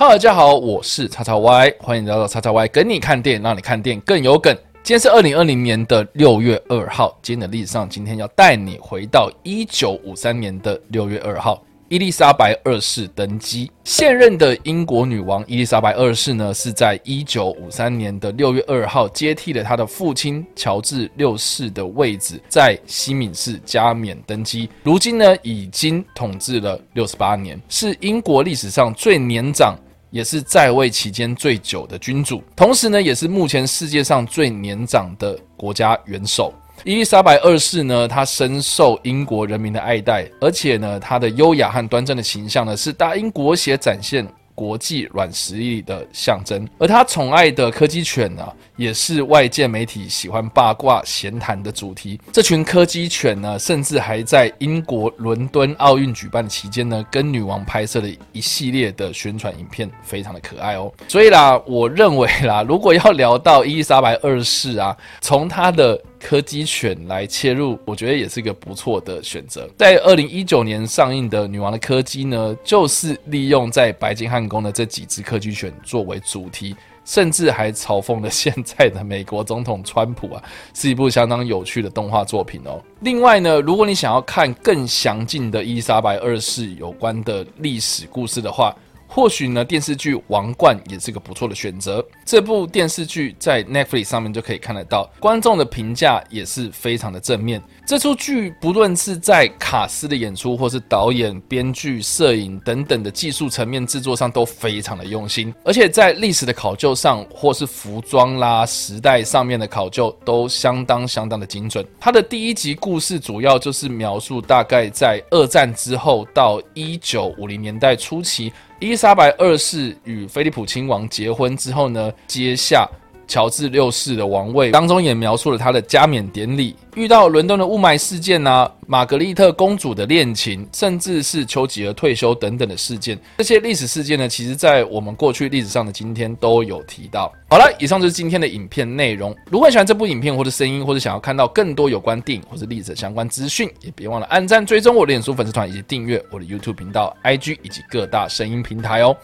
哈大家好，我是叉叉 Y，欢迎来到叉叉 Y 跟你看电影，让你看电影更有梗。今天是二零二零年的六月二号，今天的历史上，今天要带你回到一九五三年的六月二号。伊丽莎白二世登基，现任的英国女王伊丽莎白二世呢，是在一九五三年的六月二号接替了她的父亲乔治六世的位置，在西敏寺加冕登基。如今呢，已经统治了六十八年，是英国历史上最年长，也是在位期间最久的君主，同时呢，也是目前世界上最年长的国家元首。伊丽莎白二世呢，她深受英国人民的爱戴，而且呢，她的优雅和端正的形象呢，是大英国协展现国际软实力的象征。而他宠爱的柯基犬呢，也是外界媒体喜欢八卦闲谈的主题。这群柯基犬呢，甚至还在英国伦敦奥运举办期间呢，跟女王拍摄了一系列的宣传影片，非常的可爱哦。所以啦，我认为啦，如果要聊到伊丽莎白二世啊，从她的柯基犬来切入，我觉得也是一个不错的选择。在二零一九年上映的《女王的柯基》呢，就是利用在白金汉供的这几只柯基犬作为主题，甚至还嘲讽了现在的美国总统川普啊，是一部相当有趣的动画作品哦。另外呢，如果你想要看更详尽的伊丽莎白二世有关的历史故事的话，或许呢，电视剧《王冠》也是个不错的选择。这部电视剧在 Netflix 上面就可以看得到，观众的评价也是非常的正面。这出剧不论是在卡斯的演出，或是导演、编剧、摄影等等的技术层面制作上都非常的用心，而且在历史的考究上，或是服装啦、时代上面的考究都相当相当的精准。它的第一集故事主要就是描述大概在二战之后到一九五零年代初期。伊丽莎白二世与菲利普亲王结婚之后呢，接下乔治六世的王位，当中也描述了他的加冕典礼。遇到伦敦的雾霾事件呐，玛格丽特公主的恋情，甚至是丘吉尔退休等等的事件，这些历史事件呢，其实在我们过去历史上的今天都有提到。好了，以上就是今天的影片内容。如果你喜欢这部影片或者声音，或者想要看到更多有关电影或者历史相关资讯，也别忘了按赞、追踪我的脸书粉丝团以及订阅我的 YouTube 频道、IG 以及各大声音平台哦。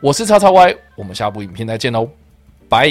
我是叉叉 Y，我们下部影片再见喽，拜。